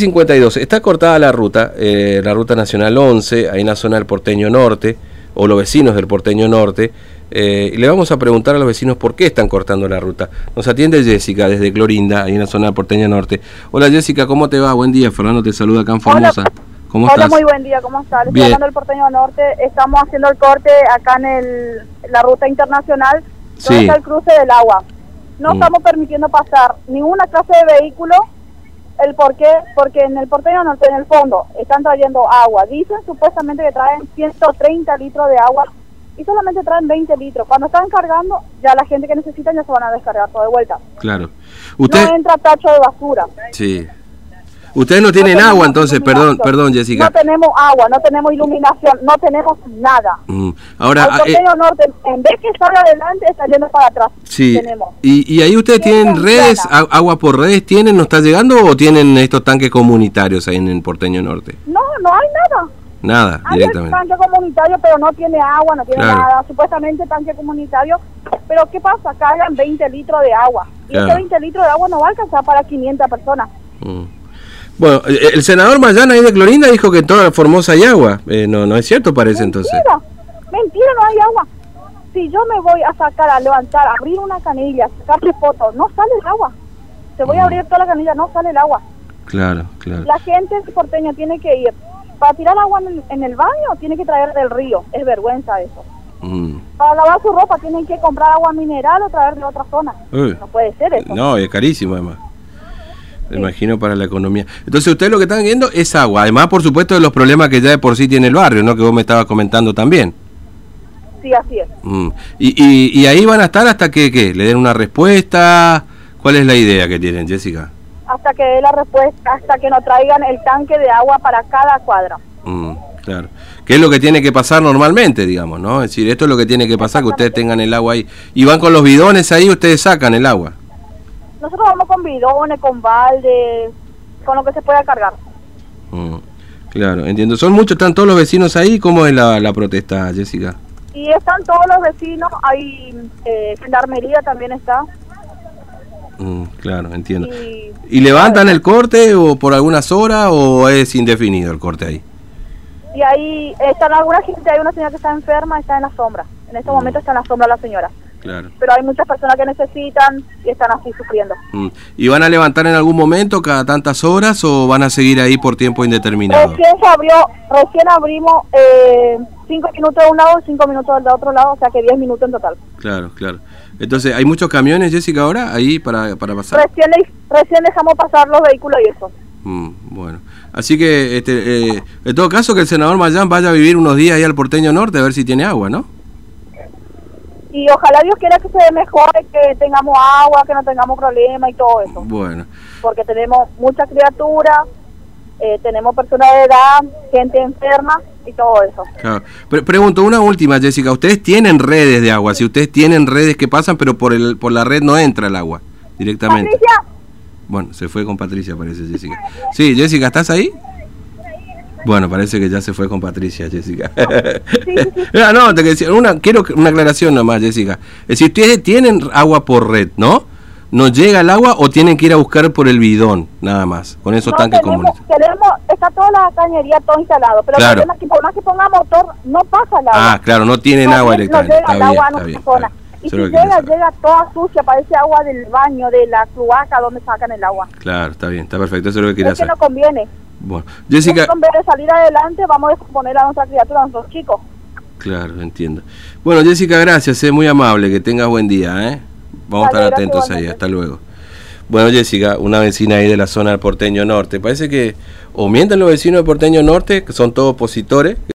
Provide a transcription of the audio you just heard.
52. Está cortada la ruta, eh, la ruta nacional 11, ahí en la zona del porteño norte, o los vecinos del porteño norte. Eh, y le vamos a preguntar a los vecinos por qué están cortando la ruta. Nos atiende Jessica desde Clorinda, ahí en la zona del porteño norte. Hola Jessica, ¿cómo te va? Buen día, Fernando te saluda acá en Formosa. Hola. ¿Cómo Hola, estás? muy buen día, ¿cómo estás? Estoy hablando del Porteño Norte. Estamos haciendo el corte acá en el, la ruta internacional, donde Sí. está el cruce del agua. No Mm. estamos permitiendo pasar ninguna clase de vehículo. ¿El por qué? Porque en el Porteño Norte, en el fondo, están trayendo agua. Dicen supuestamente que traen 130 litros de agua y solamente traen 20 litros. Cuando están cargando, ya la gente que necesita ya se van a descargar todo de vuelta. Claro. Usted, No entra tacho de basura. sí. Ustedes no tienen agua entonces, perdón, perdón Jessica. No tenemos agua, no tenemos iluminación, no tenemos nada. Mm, Ahora, ah, eh, porteño norte, en vez que salga adelante, está yendo para atrás. Sí. Tenemos. Y, y ahí ustedes tienen redes, agua por redes, ¿tienen? ¿No está llegando o tienen estos tanques comunitarios ahí en el porteño norte? No, no hay nada. Nada, Hay directamente. tanque comunitario, pero no tiene agua, no tiene Claro. nada. Supuestamente tanque comunitario. Pero ¿qué pasa? Cargan 20 litros de agua. Y Claro. ese 20 litros de agua no va a alcanzar para 500 personas. Mm. Bueno, eh, el senador Mayana ahí de Clorinda dijo que en toda Formosa hay agua. Eh, no, no es cierto, parece entonces. Mentira, mentira, no hay agua. Si yo me voy a sacar, a levantar, a abrir una canilla, sacarle fotos, no sale el agua. Te voy a Mm. abrir toda la canilla, no sale el agua. Claro, claro. La gente porteña tiene que ir. Para tirar agua en el, en el baño, tiene que traer del río. Es vergüenza eso. Mm. Para lavar su ropa, tienen que comprar agua mineral o traer de otra zona. Uy. No puede ser eso. No, es carísimo además. Me imagino para la economía. Entonces ustedes lo que están viendo es agua. Además, por supuesto, de los problemas que ya de por sí tiene el barrio, ¿no? Que vos me estabas comentando también. Sí, así es. Mm. Y, y, y ahí van a estar hasta que ¿qué? le den una respuesta. ¿Cuál es la idea que tienen, Jessica? Hasta que dé la respuesta, hasta que nos traigan el tanque de agua para cada cuadra. Mm, claro. ¿Qué es lo que tiene que pasar normalmente, digamos, no? Es decir, esto es lo que tiene que pasar, que ustedes tengan el agua ahí. Y van con los bidones ahí, ustedes sacan el agua. Nosotros vamos con bidones, con baldes, con lo que se pueda cargar. Mm, claro, entiendo. Son muchos, están todos los vecinos ahí. ¿Cómo es la, la protesta, Jessica? Y están todos los vecinos, hay eh, gendarmería también está. Mm, claro, entiendo. Y, ¿Y levantan el corte o por algunas horas o es indefinido el corte ahí? y ahí están alguna gente, hay una señora que está enferma, está en la sombra. En este momento está en la sombra la señora. Claro. Pero hay muchas personas que necesitan y están así sufriendo. Mm. ¿Y van a levantar en algún momento cada tantas horas o van a seguir ahí por tiempo indeterminado? Recién se abrió, recién abrimos eh, cinco minutos de un lado y cinco minutos del otro lado, o sea que diez minutos en total. Claro, claro. Entonces, ¿hay muchos camiones, Jessica, ahora ahí para, para pasar? Recién, recién dejamos pasar los vehículos y eso. Mm, bueno, así que, este, eh, en todo caso, que el senador Mayán vaya a vivir unos días ahí al porteño norte a ver si tiene agua, ¿no? Y ojalá Dios quiera que se mejore, que tengamos agua, que no tengamos problemas y todo eso. Bueno, Porque tenemos muchas criaturas, eh, tenemos personas de edad, gente enferma y todo eso. claro. Pre- pregunto una última, Jessica. Ustedes tienen redes de agua, si ustedes tienen redes que pasan, pero por, el, por la red no entra el agua directamente. Patricia, Bueno, se fue con Patricia, parece Jessica. Sí, Jessica, ¿estás ahí? Bueno, parece que ya se fue con Patricia, Jessica. Ah, no, te decía, una, quiero que- una aclaración nomás, Jessica. Es decir, ustedes tienen agua por red, ¿no? ¿No llega el agua o tienen que ir a buscar por el bidón, nada más, con esos no tanques tenemos, comunitarios? tenemos, está toda la cañería todo instalado, pero Claro. el problema es que por más que ponga motor, no pasa el agua. Ah, claro, no tienen No agua llega- no directamente. llega el agua a está nuestra bien. zona. Y si que llega, llega toda sucia, parece agua del baño, de la cloaca donde sacan el agua. Claro, está bien, está perfecto, eso es lo que quería Es que saber. no conviene. Bueno, Jessica, En vez de salir adelante, vamos a descomponer a nuestra criatura, a nuestros chicos. claro, entiendo. Bueno, Jessica, gracias, es muy amable, que tengas buen día, ¿eh? Vamos a estar atentos ahí, hasta luego. Bueno, Jessica, una vecina ahí de la zona del Porteño Norte. Parece que o mienten los vecinos del Porteño Norte, que son todos opositores,